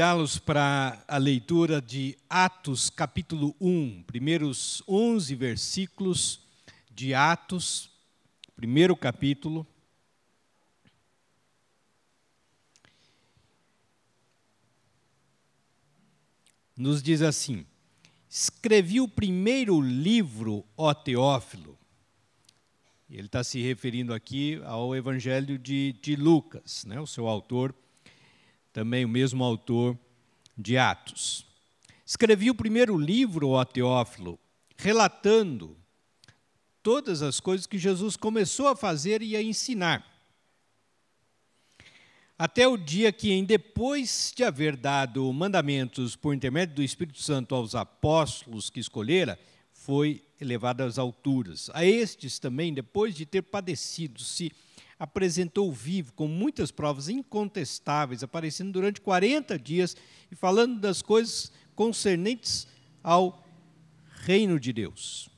convidá-los para a leitura de Atos, capítulo 1, primeiros 11 versículos de Atos, primeiro capítulo. Nos diz assim: Escrevi o primeiro livro, ó Teófilo. Ele está se referindo aqui ao Evangelho de, de Lucas, né, o seu autor também o mesmo autor de Atos. Escrevi o primeiro livro, ó Teófilo, relatando todas as coisas que Jesus começou a fazer e a ensinar. Até o dia que, em depois de haver dado mandamentos por intermédio do Espírito Santo aos apóstolos que escolhera, foi elevado às alturas. A estes também, depois de ter padecido, se apresentou vivo, com muitas provas incontestáveis, aparecendo durante 40 dias e falando das coisas concernentes ao reino de Deus.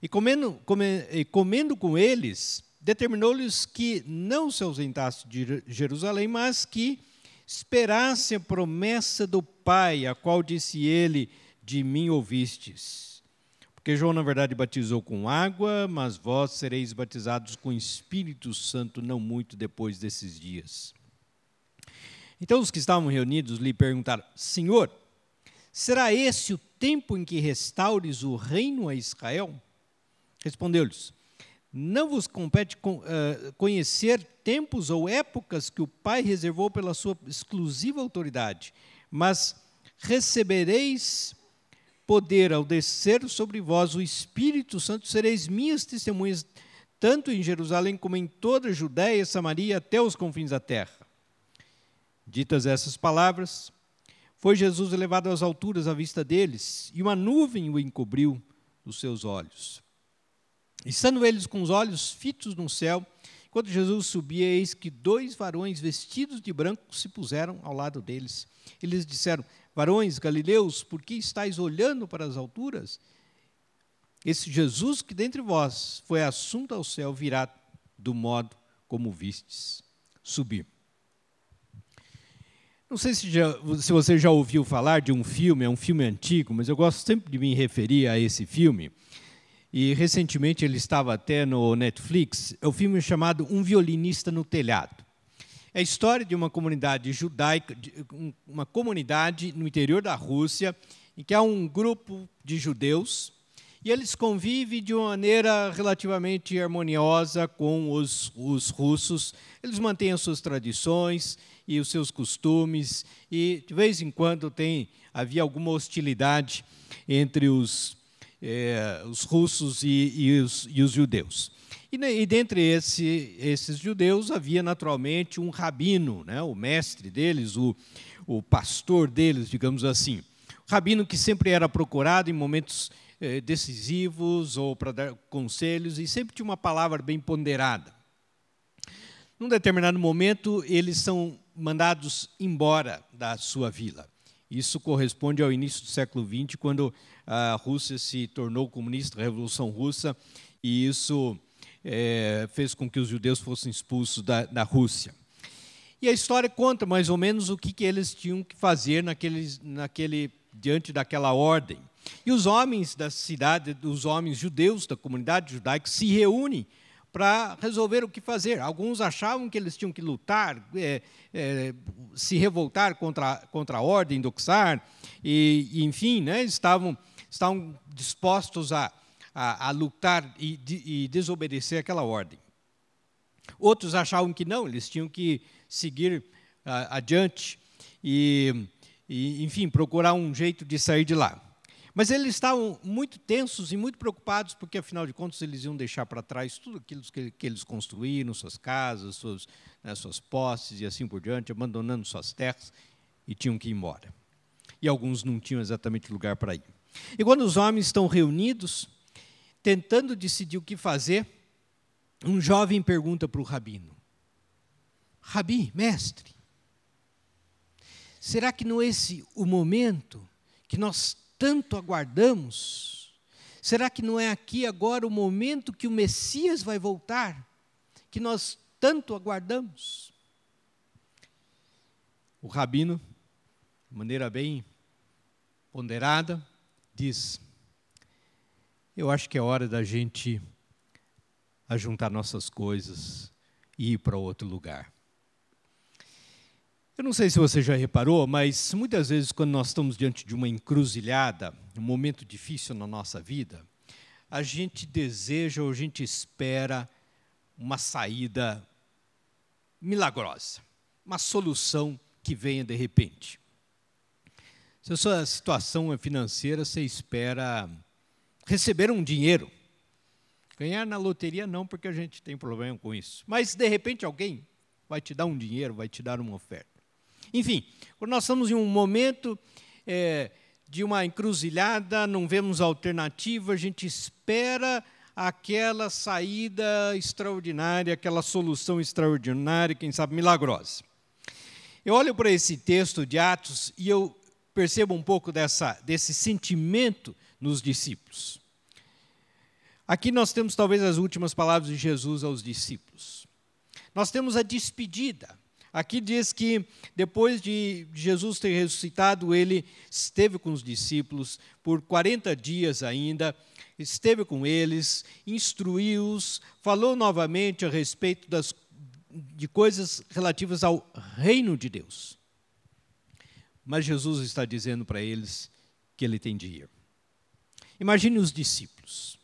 E comendo, come, e comendo com eles, determinou-lhes que não se ausentassem de Jerusalém, mas que esperassem a promessa do Pai, a qual disse ele: De mim ouvistes. Porque João, na verdade, batizou com água, mas vós sereis batizados com Espírito Santo não muito depois desses dias. Então os que estavam reunidos lhe perguntaram: Senhor, será esse o tempo em que restaures o reino a Israel? Respondeu-lhes: Não vos compete conhecer tempos ou épocas que o Pai reservou pela sua exclusiva autoridade, mas recebereis poder ao descer sobre vós o Espírito Santo, sereis minhas testemunhas, tanto em Jerusalém como em toda a Judéia e Samaria, até os confins da terra. Ditas essas palavras, foi Jesus elevado às alturas à vista deles, e uma nuvem o encobriu dos seus olhos. Estando eles com os olhos fitos no céu, quando Jesus subia, eis que dois varões vestidos de branco se puseram ao lado deles. Eles disseram: Varões galileus, por que estáis olhando para as alturas? Esse Jesus que dentre vós foi assunto ao céu virá do modo como vistes subir. Não sei se, já, se, você já ouviu falar de um filme, é um filme antigo, mas eu gosto sempre de me referir a esse filme. E recentemente ele estava até no Netflix. É o um filme chamado Um Violinista no Telhado. É a história de uma comunidade judaica, uma comunidade no interior da Rússia, em que há um grupo de judeus e eles convivem de uma maneira relativamente harmoniosa com os, os russos. Eles mantêm as suas tradições e os seus costumes e de vez em quando tem havia alguma hostilidade entre os, eh, os russos e, e, os, e os judeus. E, e dentre esse, esses judeus havia naturalmente um rabino, né, o mestre deles, o, o pastor deles, digamos assim. O rabino que sempre era procurado em momentos eh, decisivos ou para dar conselhos e sempre tinha uma palavra bem ponderada. Num determinado momento, eles são mandados embora da sua vila. Isso corresponde ao início do século XX, quando a Rússia se tornou comunista, a Revolução Russa, e isso é, fez com que os judeus fossem expulsos da, da Rússia. E a história conta mais ou menos o que, que eles tinham que fazer naquele, diante daquela ordem. E os homens da cidade, os homens judeus da comunidade judaica, se reúnem para resolver o que fazer. Alguns achavam que eles tinham que lutar, é, é, se revoltar contra, contra a ordem do Czar, e, e enfim, né, estavam, estavam dispostos a, a, a lutar e, e desobedecer aquela ordem. Outros achavam que não, eles tinham que seguir adiante e, e, enfim, procurar um jeito de sair de lá. Mas eles estavam muito tensos e muito preocupados, porque, afinal de contas, eles iam deixar para trás tudo aquilo que, que eles construíram, suas casas, suas, né, suas posses e assim por diante, abandonando suas terras, e tinham que ir embora. E alguns não tinham exatamente lugar para ir. E quando os homens estão reunidos, tentando decidir o que fazer, um jovem pergunta para o rabino: Rabi, mestre, será que não é esse o momento que nós tanto aguardamos? Será que não é aqui agora o momento que o Messias vai voltar, que nós tanto aguardamos? o rabino, de maneira bem ponderada, diz: Eu acho que é hora da gente ajuntar nossas coisas e ir para outro lugar. Eu não sei se você já reparou, mas muitas vezes, quando nós estamos diante de uma encruzilhada, um momento difícil na nossa vida, a gente deseja ou a gente espera uma saída milagrosa, uma solução que venha de repente. Se a sua situação é financeira, você espera receber um dinheiro. Ganhar na loteria não, porque a gente tem problema com isso. Mas, de repente, alguém vai te dar um dinheiro, vai te dar uma oferta. Enfim, quando nós estamos em um momento é, de uma encruzilhada, não vemos alternativa, a gente espera aquela saída extraordinária, aquela solução extraordinária, quem sabe milagrosa. Eu olho para esse texto de Atos e eu percebo um pouco dessa, desse sentimento nos discípulos. Aqui nós temos talvez as últimas palavras de Jesus aos discípulos. Nós temos a despedida. Aqui diz que depois de Jesus ter ressuscitado, ele esteve com os discípulos por 40 dias ainda, esteve com eles, instruiu-os, falou novamente a respeito das, de coisas relativas ao reino de Deus. Mas Jesus está dizendo para eles que ele tem de ir. Imagine os discípulos.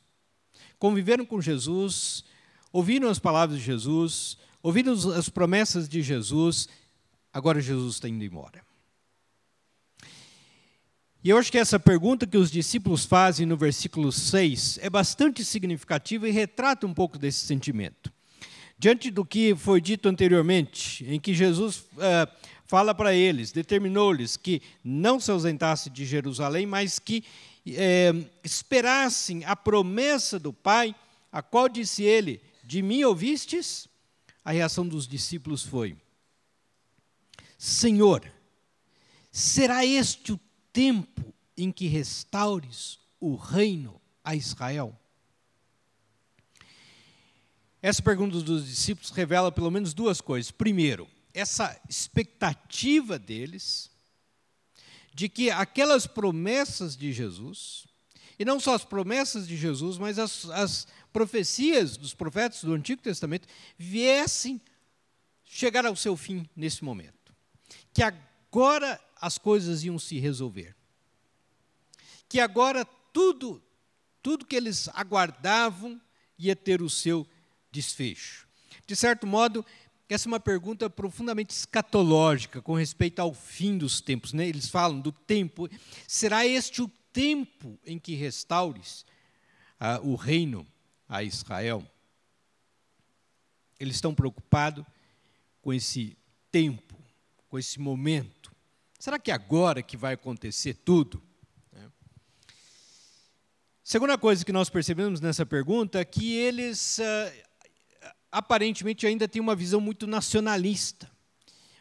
Conviveram com Jesus, ouviram as palavras de Jesus, ouviram as promessas de Jesus, agora Jesus está indo embora. E eu acho que essa pergunta que os discípulos fazem no versículo 6 é bastante significativa e retrata um pouco desse sentimento. Diante do que foi dito anteriormente, em que Jesus uh, fala para eles, determinou-lhes que não se ausentasse de Jerusalém, mas que uh, esperassem a promessa do Pai, a qual disse ele: De mim ouvistes? A reação dos discípulos foi: Senhor, será este o tempo em que restaures o reino a Israel? Essa pergunta dos discípulos revela pelo menos duas coisas. Primeiro, essa expectativa deles de que aquelas promessas de Jesus, e não só as promessas de Jesus, mas as, as profecias dos profetas do Antigo Testamento, viessem chegar ao seu fim nesse momento. Que agora as coisas iam se resolver. Que agora tudo, tudo que eles aguardavam ia ter o seu desfecho. De certo modo, essa é uma pergunta profundamente escatológica com respeito ao fim dos tempos. Né? Eles falam do tempo. Será este o tempo em que restaures ah, o reino a Israel? Eles estão preocupados com esse tempo, com esse momento. Será que é agora que vai acontecer tudo? É. Segunda coisa que nós percebemos nessa pergunta é que eles uh, aparentemente ainda têm uma visão muito nacionalista,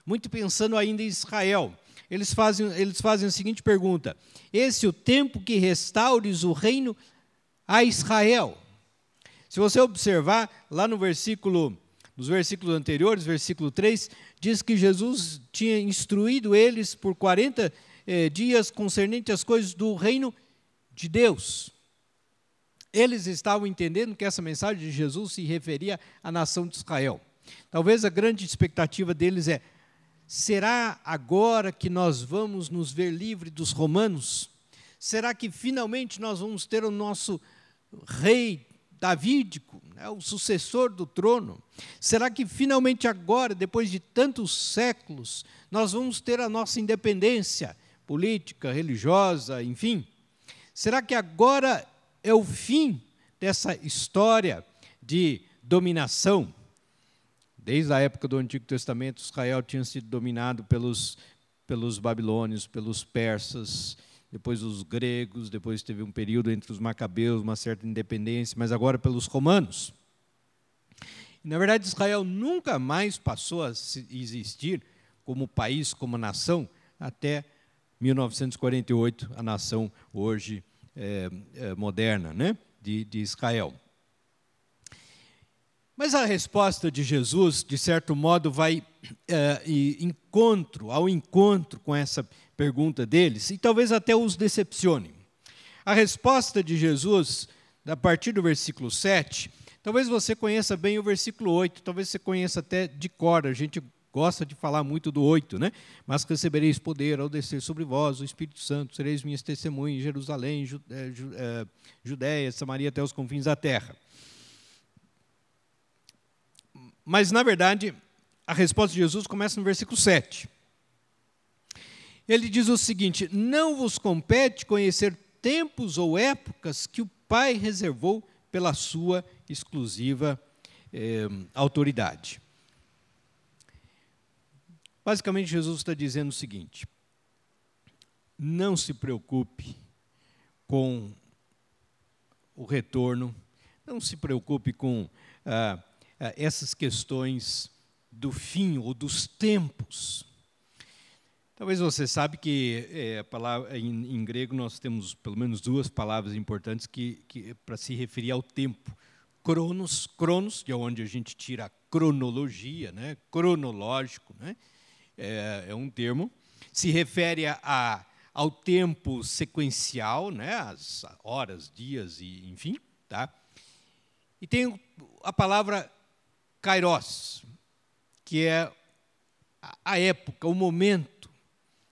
muito pensando ainda em Israel. Eles fazem, eles fazem a seguinte pergunta: Esse é o tempo que restaures o reino a Israel? Se você observar lá no versículo nos versículos anteriores, versículo 3, diz que Jesus tinha instruído eles por 40 eh, dias concernente às coisas do reino de Deus. Eles estavam entendendo que essa mensagem de Jesus se referia à nação de Israel. Talvez a grande expectativa deles é: será agora que nós vamos nos ver livres dos romanos? Será que finalmente nós vamos ter o nosso rei davídico, né, o sucessor do trono? Será que finalmente agora, depois de tantos séculos, nós vamos ter a nossa independência política, religiosa, enfim? Será que agora é o fim dessa história de dominação? Desde a época do Antigo Testamento, Israel tinha sido dominado pelos, pelos babilônios, pelos persas, depois os gregos, depois teve um período entre os macabeus, uma certa independência, mas agora pelos romanos. Na verdade, Israel nunca mais passou a existir como país, como nação, até 1948, a nação hoje é, é, moderna né, de, de Israel. Mas a resposta de Jesus, de certo modo, vai é, encontro, ao encontro com essa pergunta deles, e talvez até os decepcione. A resposta de Jesus, a partir do versículo 7, talvez você conheça bem o versículo 8, talvez você conheça até de cor, a gente gosta de falar muito do 8, né? Mas recebereis poder ao descer sobre vós o Espírito Santo, sereis minhas testemunhas em Jerusalém, é, Judéia, Samaria, até os confins da terra. Mas, na verdade, a resposta de Jesus começa no versículo 7. Ele diz o seguinte: Não vos compete conhecer tempos ou épocas que o Pai reservou pela sua exclusiva eh, autoridade. Basicamente, Jesus está dizendo o seguinte: não se preocupe com o retorno, não se preocupe com ah, ah, essas questões do fim ou dos tempos. Talvez você sabe que é, palavra, em, em, grego nós temos pelo menos duas palavras importantes que, que para se referir ao tempo. Cronos, cronos, de onde a gente tira a cronologia, né? cronológico, né? É, é um termo, se refere a, ao tempo sequencial, né? as horas, dias e enfim. Tá? E tem a palavra kairos, que é a época, o momento,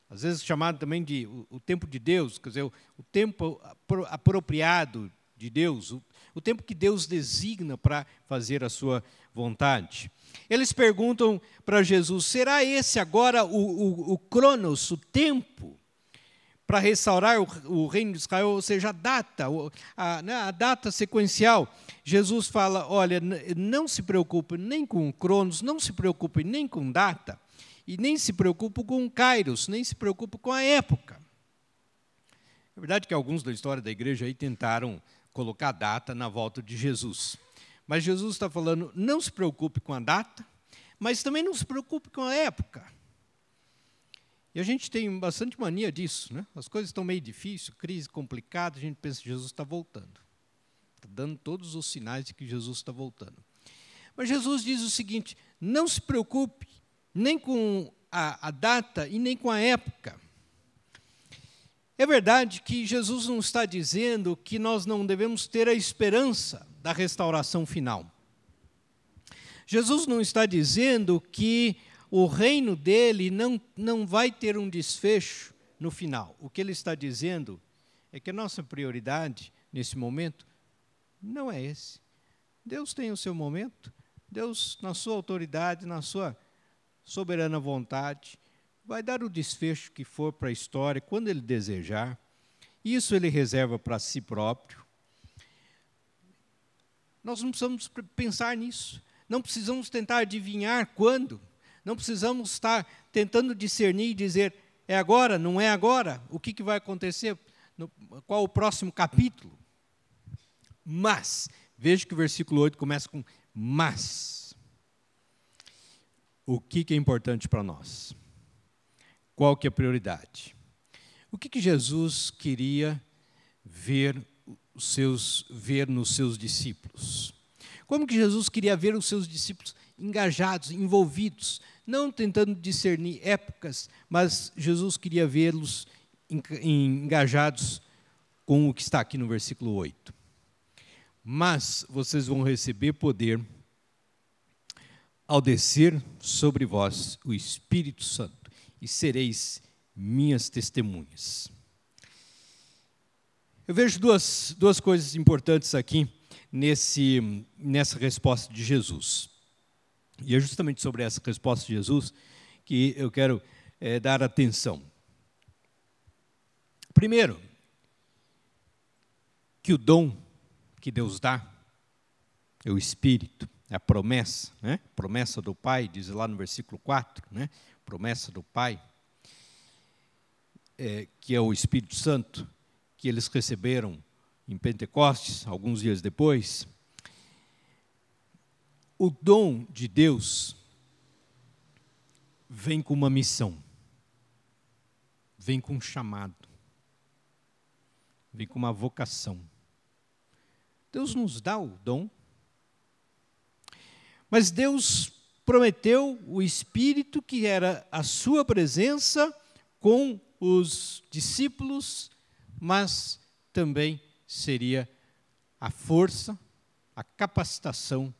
às vezes chamado também de o, tempo de Deus, quer dizer, o, tempo apropriado de Deus, o tempo que Deus designa para fazer a sua vontade. Eles perguntam para Jesus: será esse agora o, o, o cronos, o tempo, para restaurar o, o, reino de Israel? Ou seja, a data, a, né, a data sequencial. Jesus fala: olha, não se preocupe nem com o cronos, não se preocupe nem com data, e nem se preocupe com o kairos, nem se preocupe com a época. É verdade que alguns da história da igreja aí tentaram colocar data na volta de Jesus. Mas Jesus está falando: não se preocupe com a data, mas também não se preocupe com a época. E a gente tem bastante mania disso, né? As coisas estão meio difíceis, crise complicada, a gente pensa que Jesus está voltando. Está dando todos os sinais de que Jesus está voltando. Mas Jesus diz o seguinte: não se preocupe nem com a, a data e nem com a época. É verdade que Jesus não está dizendo que nós não devemos ter a esperança da restauração final. Jesus não está dizendo que o reino dele não, não vai ter um desfecho no final. O que ele está dizendo é que a nossa prioridade nesse momento não é esse. Deus tem o seu momento, Deus, na sua autoridade, na sua soberana vontade, vai dar o desfecho que for para a história quando ele desejar. Isso ele reserva para si próprio. Nós não precisamos pensar nisso. Não precisamos tentar adivinhar quando. Não precisamos estar tentando discernir e dizer é agora, não é agora. O que, que vai acontecer? No, qual o próximo capítulo? Mas, veja que o versículo 8 começa com mas. O que, que é importante para nós? Qual que é a prioridade? O que, que Jesus queria ver os seus ver nos seus discípulos? Como que Jesus queria ver os seus discípulos engajados, envolvidos, não tentando discernir épocas, mas Jesus queria vê-los engajados com o que está aqui no versículo 8. Mas vocês vão receber poder ao descer sobre vós o Espírito Santo e sereis minhas testemunhas. Eu vejo duas, duas coisas importantes aqui nesse, nessa resposta de Jesus. E é justamente sobre essa resposta de Jesus que eu quero é, dar atenção. Primeiro, que o dom que Deus dá é o Espírito, é a promessa, né? promessa do Pai, diz lá no versículo 4, né? promessa do Pai, é, que é o Espírito Santo, que eles receberam em Pentecostes, alguns dias depois, o dom de Deus vem com uma missão, vem com um chamado, vem com uma vocação. Deus nos dá o dom. Mas Deus prometeu o Espírito que era a sua presença com os discípulos, mas também seria a força, a capacitação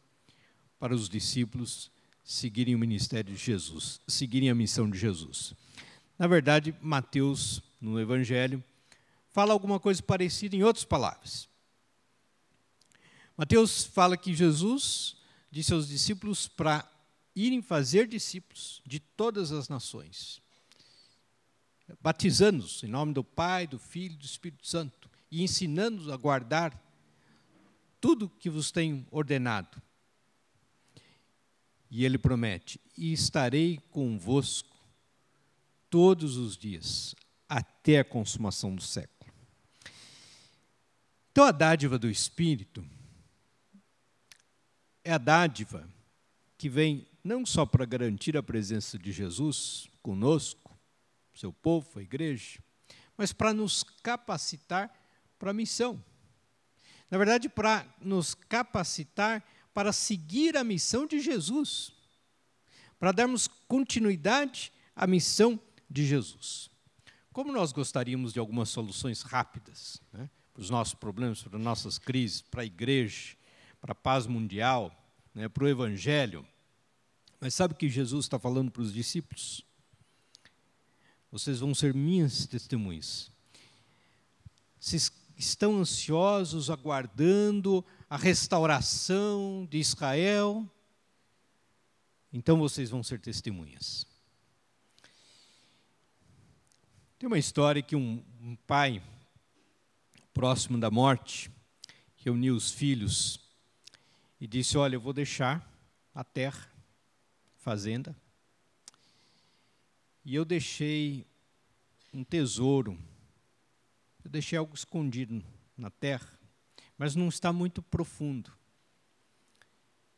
para os discípulos seguirem o ministério de Jesus, seguirem a missão de Jesus. Na verdade, Mateus, no Evangelho, fala alguma coisa parecida em outras palavras. Mateus fala que Jesus disse aos discípulos para irem fazer discípulos de todas as nações, batizando-os em nome do Pai, do Filho e do Espírito Santo, e ensinando-os a guardar tudo que vos tenho ordenado. E ele promete: E estarei convosco todos os dias, até a consumação do século. Então, a dádiva do Espírito é a dádiva que vem não só para garantir a presença de Jesus conosco, seu povo, a igreja, mas para nos capacitar para a missão. Na verdade, para nos capacitar para seguir a missão de Jesus, para darmos continuidade à missão de Jesus. Como nós gostaríamos de algumas soluções rápidas né, para os nossos problemas, para as nossas crises, para a igreja, para a paz mundial, né, para o evangelho. Mas sabe o que Jesus está falando para os discípulos? Vocês vão ser minhas testemunhas. Vocês estão ansiosos, aguardando a restauração de Israel, então vocês vão ser testemunhas. Tem uma história que um, um pai, próximo da morte, reuniu os filhos e disse: Olha, eu vou deixar a terra, fazenda, e eu deixei um tesouro, eu deixei algo escondido na terra mas não está muito profundo.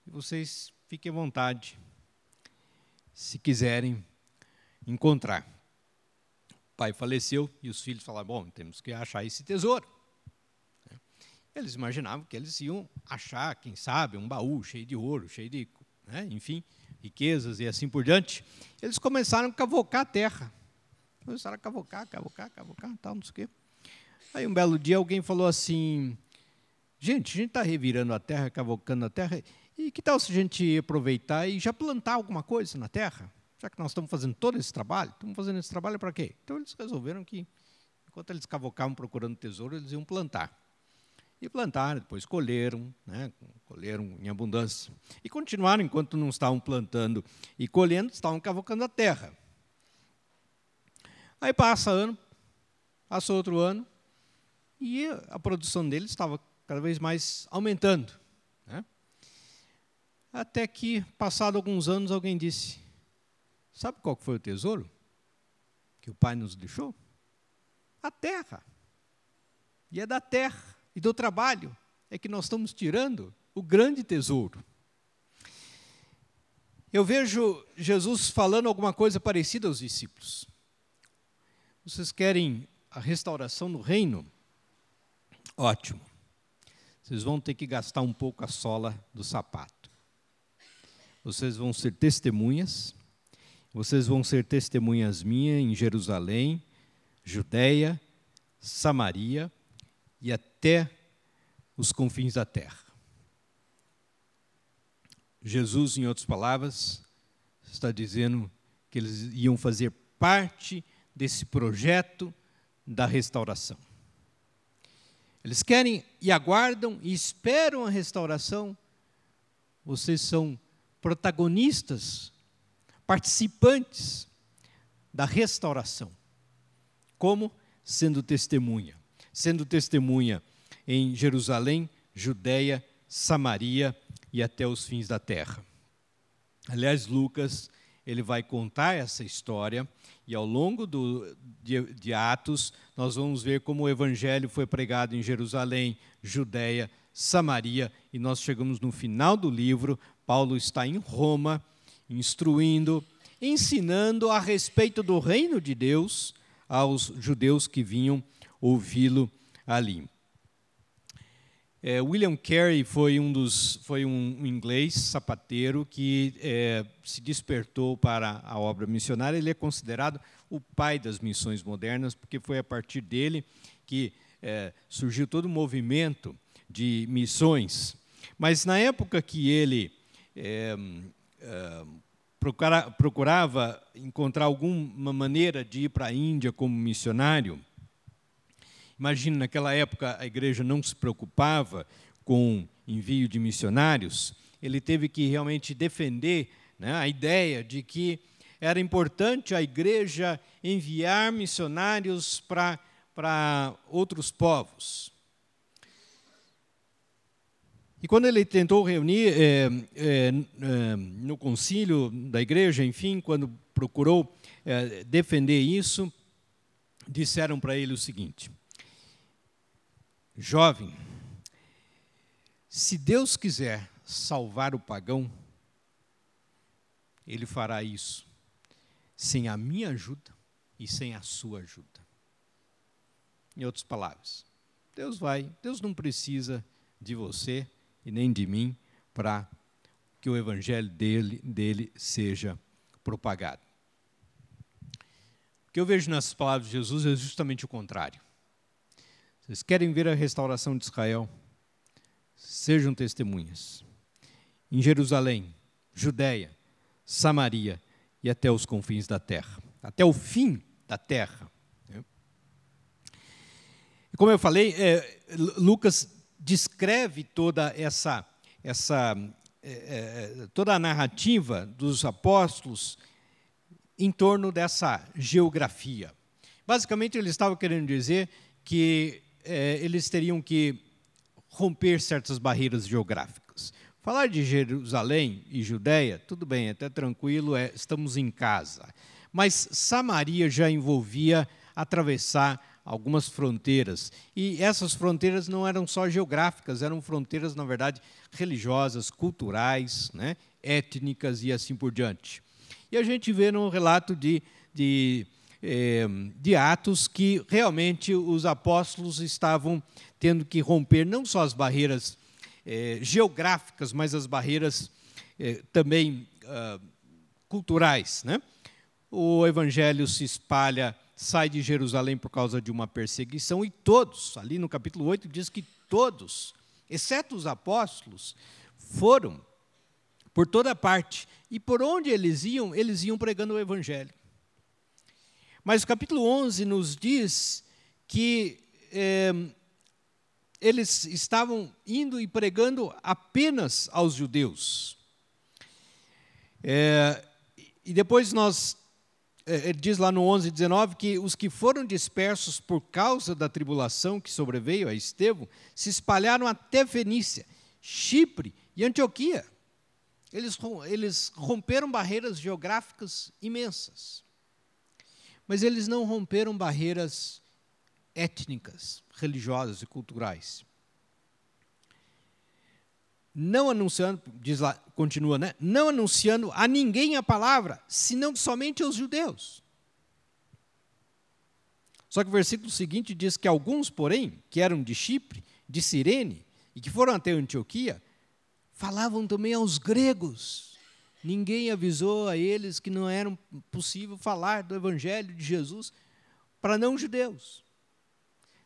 E vocês fiquem à vontade, se quiserem encontrar. O pai faleceu e os filhos falaram: bom, temos que achar esse tesouro. Eles imaginavam que eles iam achar, quem sabe, um baú cheio de ouro, cheio de, né, enfim, riquezas e assim por diante. Eles começaram a cavocar a terra. Começaram a cavocar, cavocar, cavocar, tal, não sei o quê. Aí um belo dia alguém falou assim: Gente, a gente está revirando a terra, cavocando a terra, e que tal se a gente aproveitar e já plantar alguma coisa na terra? Já que nós estamos fazendo todo esse trabalho, estamos fazendo esse trabalho para quê? Então eles resolveram que, enquanto eles cavocavam procurando tesouro, eles iam plantar. E plantaram, depois colheram, né, colheram em abundância. E continuaram, enquanto não estavam plantando e colhendo, estavam cavocando a terra. Aí passa ano, passa outro ano, e a produção deles estava cada vez mais aumentando. Né? Até que, passado alguns anos, alguém disse: Sabe qual foi o tesouro que o Pai nos deixou? A terra. E é da terra e do trabalho é que nós estamos tirando o grande tesouro. Eu vejo Jesus falando alguma coisa parecida aos discípulos. Vocês querem a restauração no reino? Ótimo vocês vão ter que gastar um pouco a sola do sapato. Vocês vão ser testemunhas, vocês vão ser testemunhas minhas em Jerusalém, Judéia, Samaria e até os confins da terra. Jesus, em outras palavras, está dizendo que eles iam fazer parte desse projeto da restauração. Eles querem e aguardam e esperam a restauração. Vocês são protagonistas, participantes da restauração. Como? Sendo testemunha. Sendo testemunha em Jerusalém, Judéia, Samaria e até os fins da terra. Aliás, Lucas ele vai contar essa história e ao longo do, de, de, Atos nós vamos ver como o evangelho foi pregado em Jerusalém, Judéia, Samaria e nós chegamos no final do livro. Paulo está em Roma, instruindo, ensinando a respeito do reino de Deus aos judeus que vinham ouvi-lo ali. É, William Carey foi um dos foi um, inglês sapateiro que é, se despertou para a obra missionária. Ele é considerado o pai das missões modernas porque foi a partir dele que é, surgiu todo o movimento de missões. Mas na época que ele é, é, procura, procurava encontrar alguma maneira de ir para a Índia como missionário, Imagine, naquela época a igreja não se preocupava com envio de missionários, ele teve que realmente defender né, a ideia de que era importante a igreja enviar missionários para outros povos. E quando ele tentou reunir é, é, no concílio da igreja, enfim, quando procurou defender isso, disseram para ele o seguinte: Jovem, se Deus quiser salvar o pagão, Ele fará isso sem a minha ajuda e sem a sua ajuda. Em outras palavras, Deus vai, Deus não precisa de você e nem de mim para que o evangelho dele, dele seja propagado. O que eu vejo nessas palavras de Jesus é justamente o contrário. Vocês querem ver a restauração de Israel? Sejam testemunhas. Em Jerusalém, Judéia, Samaria e até os confins da terra, até o fim da terra. Né? Como eu falei, é, Lucas descreve toda essa, essa é, é, toda a narrativa dos apóstolos em torno dessa geografia. Basicamente, ele estava querendo dizer que é, eles teriam que romper certas barreiras geográficas. Falar de Jerusalém e Judéia, tudo bem, até tranquilo, é, estamos em casa. Mas Samaria já envolvia atravessar algumas fronteiras. E essas fronteiras não eram só geográficas, eram fronteiras, na verdade, religiosas, culturais, né, étnicas e assim por diante. E a gente vê no relato de, de é, de Atos que realmente os apóstolos estavam tendo que romper não só as barreiras é, geográficas, mas as barreiras é, também ah, culturais. Né? O evangelho se espalha, sai de Jerusalém por causa de uma perseguição, e todos, ali no capítulo 8, diz que todos, exceto os apóstolos, foram por toda parte. E por onde eles iam, eles iam pregando o evangelho. Mas o capítulo 11 nos diz que é, eles estavam indo e pregando apenas aos judeus. É, e depois nós, é, ele diz lá no 11, 19, que os que foram dispersos por causa da tribulação que sobreveio a Estevão se espalharam até Fenícia, Chipre e Antioquia. Eles, eles romperam barreiras geográficas imensas. Mas eles não romperam barreiras étnicas, religiosas e culturais. Não anunciando, diz lá, continua, né? Não anunciando a ninguém a palavra, senão somente aos judeus. Só que o versículo seguinte diz que alguns, porém, que eram de Chipre, de Cirene e que foram até Antioquia, falavam também aos gregos Ninguém avisou a eles que não era possível falar do Evangelho de Jesus para não-judeus.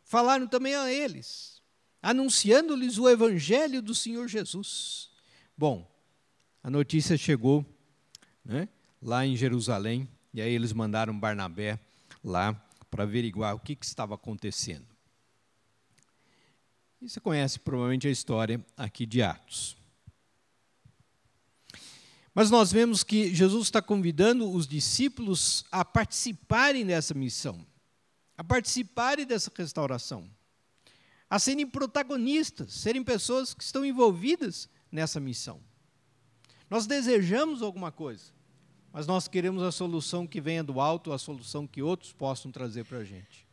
Falaram também a eles, anunciando-lhes o Evangelho do Senhor Jesus. Bom, a notícia chegou né, lá em Jerusalém, e aí eles mandaram Barnabé lá para averiguar o que, que estava acontecendo. E você conhece provavelmente a história aqui de Atos. Mas nós vemos que Jesus está convidando os discípulos a participarem dessa missão, a participarem dessa restauração, a serem protagonistas, serem pessoas que estão envolvidas nessa missão. Nós desejamos alguma coisa, mas nós queremos a solução que venha do alto, a solução que outros possam trazer para a gente.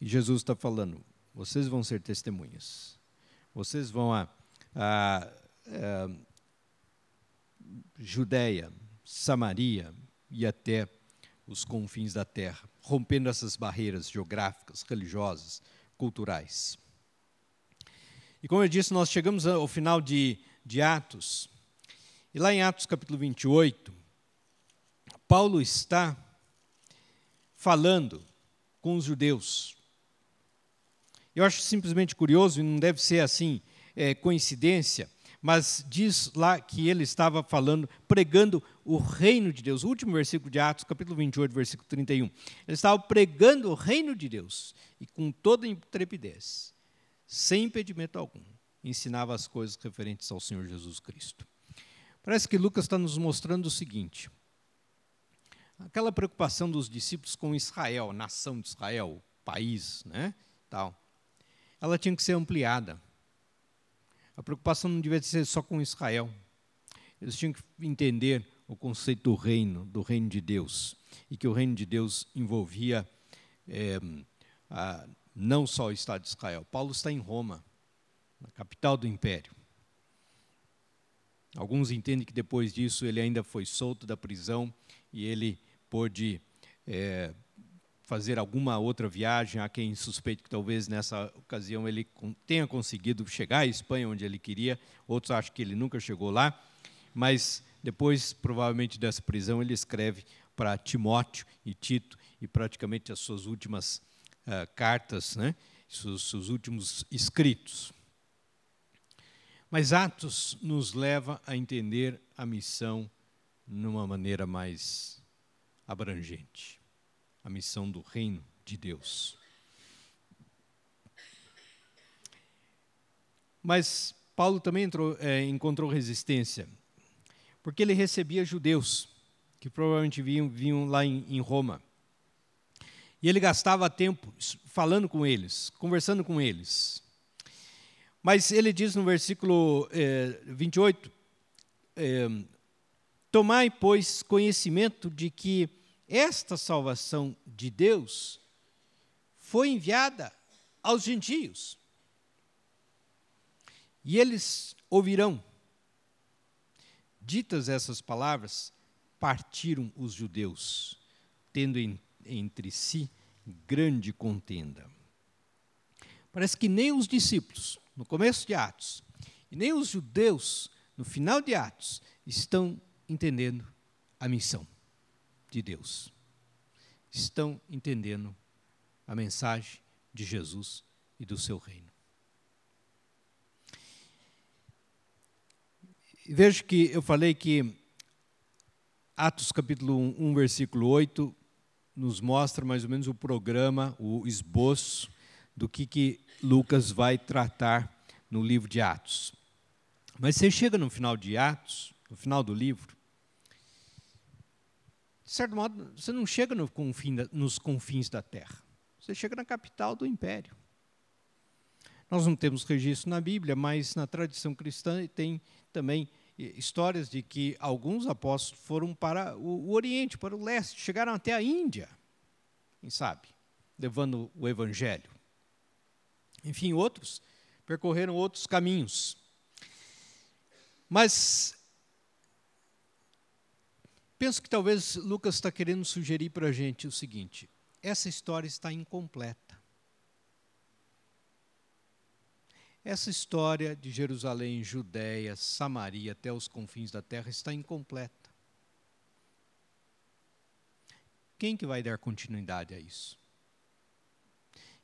E Jesus está falando: vocês vão ser testemunhas, vocês vão a, a, a Judéia, Samaria e até os confins da terra, rompendo essas barreiras geográficas, religiosas, culturais. E como eu disse, nós chegamos ao final de, de Atos. E lá em Atos capítulo 28, Paulo está falando com os judeus. Eu acho simplesmente curioso, e não deve ser assim é, coincidência, mas diz lá que ele estava falando, pregando o reino de Deus. O último versículo de Atos, capítulo 28, versículo 31. Ele estava pregando o reino de Deus e com toda intrepidez, sem impedimento algum, ensinava as coisas referentes ao Senhor Jesus Cristo. Parece que Lucas está nos mostrando o seguinte: aquela preocupação dos discípulos com Israel, nação de Israel, país, né, tal, ela tinha que ser ampliada a preocupação não devia ser só com Israel. Eles tinham que entender o conceito do reino, do reino de Deus, e que o reino de Deus envolvia é, a, não só o Estado de Israel. Paulo está em Roma, na capital do império. Alguns entendem que depois disso ele ainda foi solto da prisão e ele pôde é, fazer alguma outra viagem. Há quem suspeite que talvez nessa ocasião ele tenha conseguido chegar à Espanha, onde ele queria. Outros acham que ele nunca chegou lá. Mas depois, provavelmente, dessa prisão, ele escreve para Timóteo e Tito e praticamente as suas últimas uh, cartas, né? seus, seus últimos escritos. Mas Atos nos leva a entender a missão numa maneira mais abrangente a missão do reino de Deus. Mas Paulo também entrou, é, encontrou resistência, porque ele recebia judeus, que provavelmente vinham, vinham lá em, em Roma. E ele gastava tempo falando com eles, conversando com eles. Mas ele diz no versículo é, 28, é, Tomai, pois, conhecimento de que esta salvação de Deus foi enviada aos gentios. E eles ouvirão. Ditas essas palavras, partiram os judeus, tendo em, entre si grande contenda. Parece que nem os discípulos, no começo de Atos, e nem os judeus, no final de Atos, estão entendendo a missão de Deus estão entendendo a mensagem de Jesus e do seu reino. Veja que eu falei que Atos capítulo 1, 1, versículo 8, nos mostra mais ou menos o programa, o esboço do que, que Lucas vai tratar no livro de Atos. Mas você chega no final de Atos, no final do livro, de certo modo, você não chega no confim da, nos confins da terra. Você chega na capital do império. Nós não temos registro na Bíblia, mas na tradição cristã tem também histórias de que alguns apóstolos foram para o, o Oriente, para o leste, chegaram até a Índia, quem sabe, levando o Evangelho. Enfim, outros percorreram outros caminhos. Mas penso que talvez Lucas está querendo sugerir para a gente o seguinte: essa história está incompleta. Essa história de Jerusalém, Judéia, Samaria, até os confins da terra está incompleta. Quem que vai dar continuidade a isso?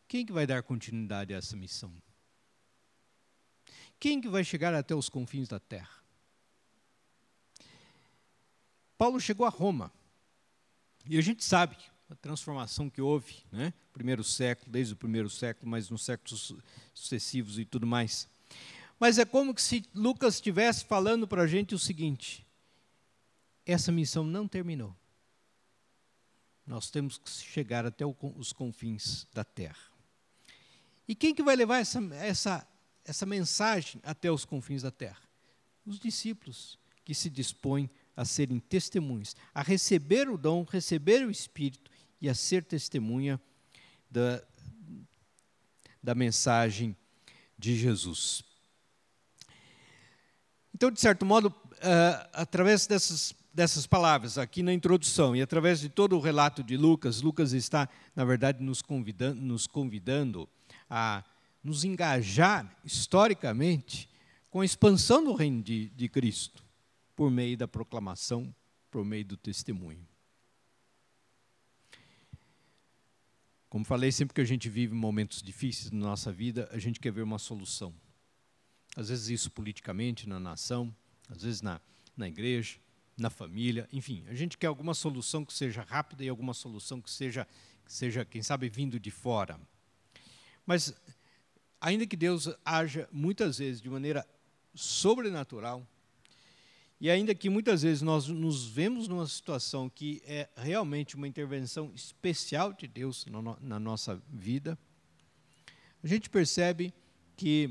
Quem que vai dar continuidade a essa missão? Quem que vai chegar até os confins da terra? Paulo chegou a Roma. E a gente sabe a transformação que houve, né? Primeiro século, desde o primeiro século, mas nos séculos sucessivos e tudo mais. Mas é como se Lucas estivesse falando para a gente o seguinte: essa missão não terminou. Nós temos que chegar até os confins da terra. E quem que vai levar essa, essa, essa mensagem até os confins da terra? Os discípulos que se dispõem a serem testemunhas, a receber o dom, receber o Espírito e a ser testemunha da, da mensagem de Jesus. Então, de certo modo, uh, através dessas, dessas palavras aqui na introdução e através de todo o relato de Lucas, Lucas está, na verdade, nos convidando, nos convidando a nos engajar historicamente com a expansão do reino de, de Cristo, por meio da proclamação, por meio do testemunho. Como falei, sempre que a gente vive momentos difíceis na nossa vida, a gente quer ver uma solução. Às vezes isso politicamente, na nação, às vezes na, na igreja, na família, enfim, a gente quer alguma solução que seja rápida e alguma solução que seja, que seja quem sabe, vindo de fora. Mas, ainda que Deus haja muitas vezes de maneira sobrenatural, e ainda que muitas vezes nós nos vemos numa situação que é realmente uma intervenção especial de Deus na nossa vida, a gente percebe que,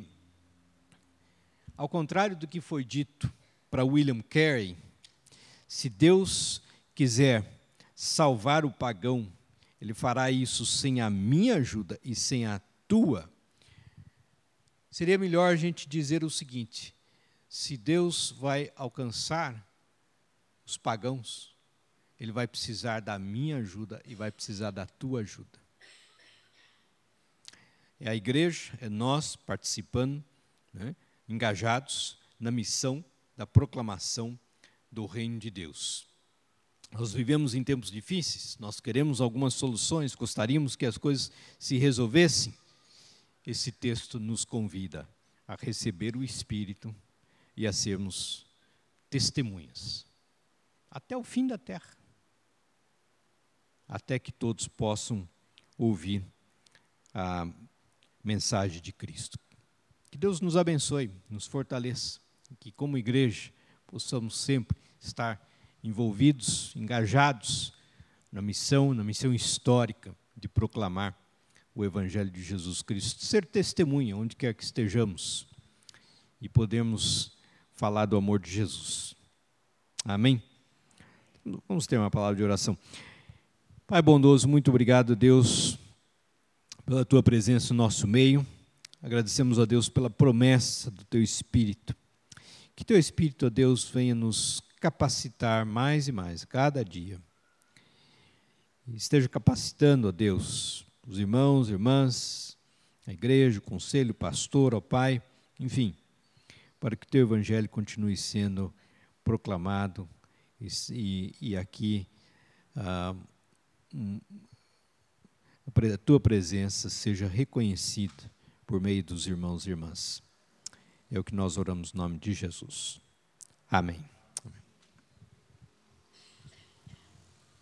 ao contrário do que foi dito para William Carey, se Deus quiser salvar o pagão, ele fará isso sem a minha ajuda e sem a tua. Seria melhor a gente dizer o seguinte: se Deus vai alcançar os pagãos, ele vai precisar da minha ajuda e vai precisar da tua ajuda. É a igreja, é nós participando, né, engajados na missão da proclamação do reino de Deus. Nós vivemos em tempos difíceis, nós queremos algumas soluções, gostaríamos que as coisas se resolvessem. Esse texto nos convida a receber o Espírito e a sermos testemunhas. Até o fim da terra, até que todos possam ouvir a mensagem de Cristo. Que Deus nos abençoe, nos fortaleça, que como igreja possamos sempre estar envolvidos, engajados na missão, na missão histórica de proclamar o Evangelho de Jesus Cristo, ser testemunha onde quer que estejamos. E podemos falar do amor de Jesus. Amém? Vamos ter uma palavra de oração. Pai bondoso, muito obrigado, Deus, pela tua presença no nosso meio. Agradecemos a Deus pela promessa do teu Espírito. Que teu Espírito, ó Deus, venha nos capacitar mais e mais, cada dia. Esteja capacitando, ó Deus, os irmãos, irmãs, a igreja, o conselho, o pastor, ó Pai, enfim para que o teu evangelho continue sendo proclamado e, e, aqui ah, a tua presença seja reconhecida por meio dos irmãos e irmãs. É o que nós oramos no nome de Jesus. Amém.